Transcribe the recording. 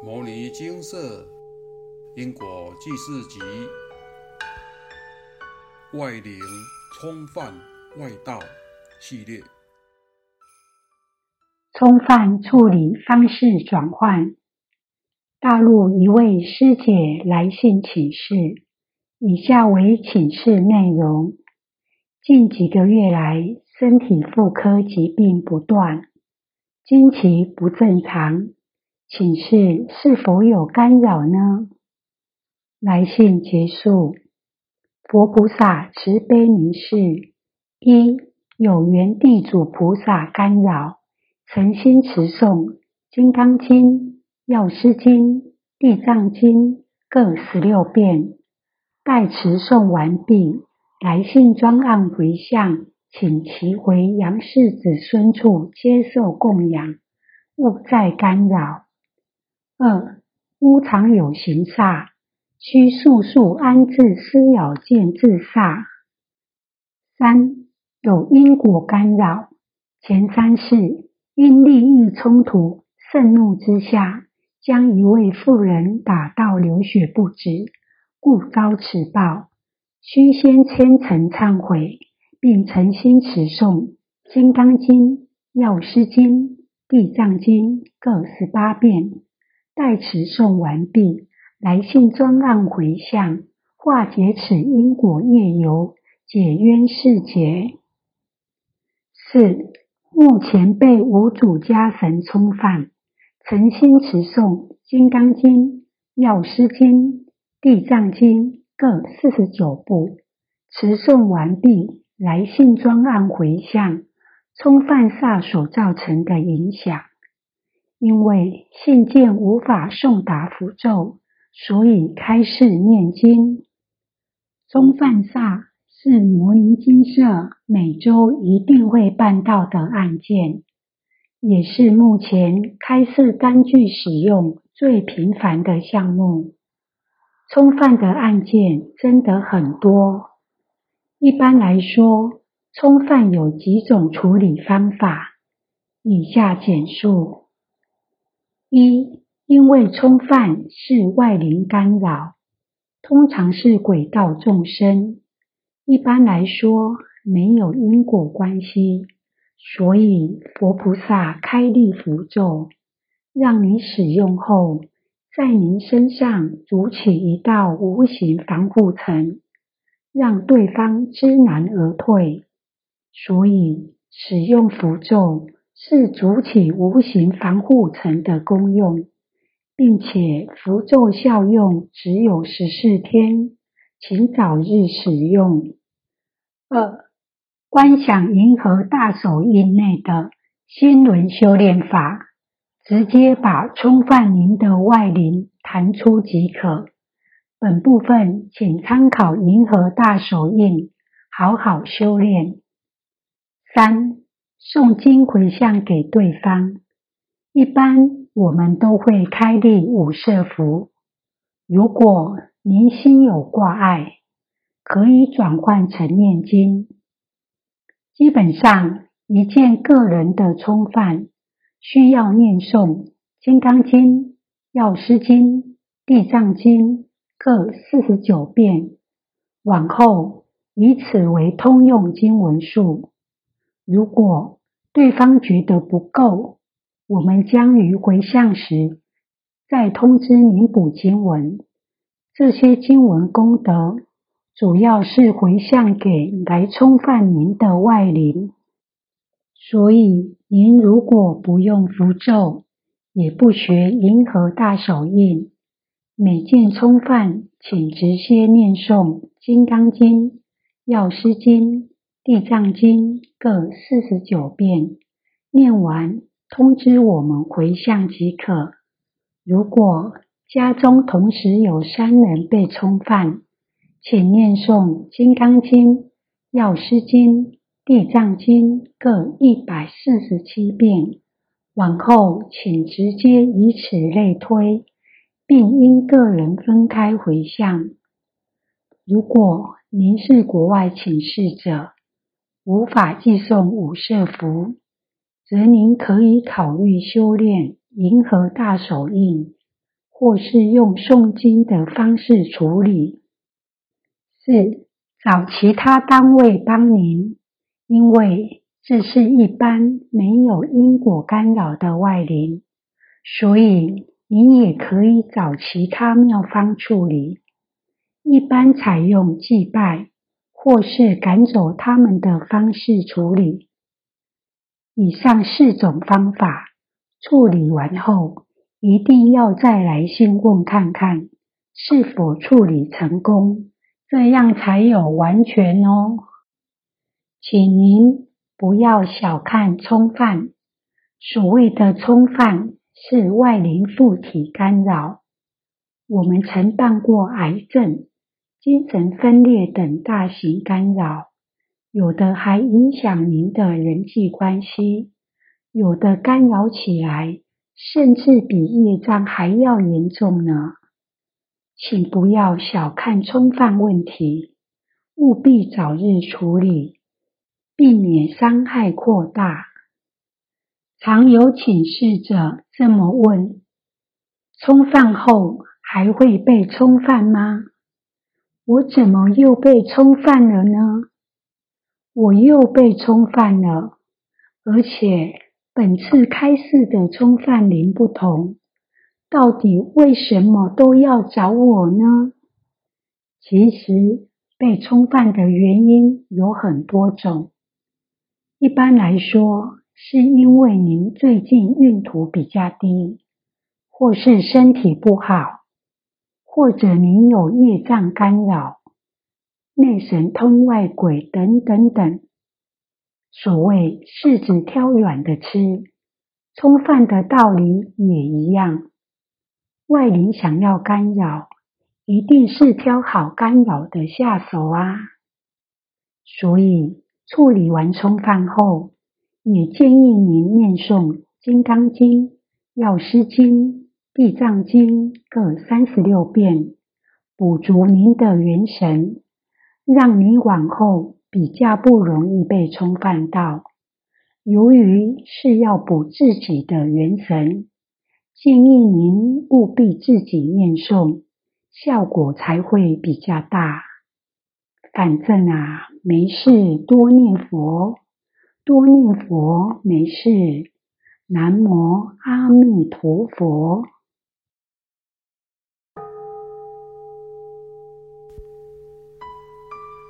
《摩尼金色因果记事集》外灵冲犯外道系列，冲犯处理方式转换。大陆一位师姐来信请示，以下为请示内容：近几个月来，身体妇科疾病不断，经期不正常。请示是否有干扰呢？来信结束，佛菩萨慈悲明示：一有缘地主菩萨干扰，诚心持诵《金刚经》《药师经》《地藏经》各十六遍，待持诵完毕，来信专案回向，请其回杨氏子孙处接受供养，勿再干扰。二屋常有行煞，需速速安置施咬见治煞。三有因果干扰，前三世因利益冲突，盛怒之下，将一位妇人打到流血不止，故遭此报。须先虔诚忏悔，并诚心持诵《金刚经》《药师经》《地藏经》各十八遍。待持诵完毕，来信专案回向，化解此因果业由，解冤释结。四目前被五主家神冲犯，诚心持诵《金刚经》《药师经》《地藏经》各四十九部，持诵完毕，来信专案回向，冲犯煞所造成的影响。因为信件无法送达符咒，所以开示念经。中犯煞是摩尼金色每周一定会办到的案件，也是目前开示单据使用最频繁的项目。冲犯的案件真的很多。一般来说，冲犯有几种处理方法，以下简述。一，因为冲犯是外灵干扰，通常是鬼道众生，一般来说没有因果关系，所以佛菩萨开立符咒，让你使用后，在您身上筑起一道无形防护层，让对方知难而退。所以使用符咒。是筑起无形防护层的功用，并且符咒效用只有十四天，请早日使用。二、观想银河大手印内的心轮修炼法，直接把冲犯您的外灵弹出即可。本部分请参考银河大手印，好好修炼。三。诵经回向给对方，一般我们都会开立五色符。如果您心有挂碍，可以转换成念经。基本上，一件个人的冲犯，需要念诵《金刚经》《药师经》《地藏经》各四十九遍，往后以此为通用经文数。如果对方觉得不够，我们将于回向时再通知您补经文。这些经文功德主要是回向给来冲犯您的外灵，所以您如果不用符咒，也不学银河大手印，每见冲犯，请直接念诵《金刚经》《药师经》。地藏经各四十九遍，念完通知我们回向即可。如果家中同时有三人被冲犯，请念诵《金刚经》《药师经》《地藏经》各一百四十七遍。往后请直接以此类推，并因个人分开回向。如果您是国外请示者，无法寄送五色符，则您可以考虑修炼银河大手印，或是用诵经的方式处理。四、找其他单位帮您，因为这是一般没有因果干扰的外灵，所以您也可以找其他妙方处理。一般采用祭拜或是赶走他们的方式处理。以上四种方法处理完后，一定要再来信问看看是否处理成功。这样才有完全哦，请您不要小看冲犯。所谓的冲犯是外灵附体干扰。我们曾办过癌症、精神分裂等大型干扰，有的还影响您的人际关系，有的干扰起来甚至比业障还要严重呢。请不要小看冲犯问题，务必早日处理，避免伤害扩大。常有请示者这么问：冲犯后还会被冲犯吗？我怎么又被冲犯了呢？我又被冲犯了，而且本次开示的冲犯零不同。到底为什么都要找我呢？其实被冲犯的原因有很多种。一般来说，是因为您最近运途比较低，或是身体不好，或者您有业障干扰、内神通外鬼等等等。所谓柿子挑软的吃，冲饭的道理也一样。外灵想要干扰，一定是挑好干扰的下手啊！所以处理完冲饭后，也建议您念诵《金刚经》《药师经》《地藏经》各三十六遍，补足您的元神，让你往后比较不容易被冲犯到。由于是要补自己的元神。建议您务必自己念诵，效果才会比较大。反正啊，没事多念佛，多念佛没事。南无阿弥陀佛。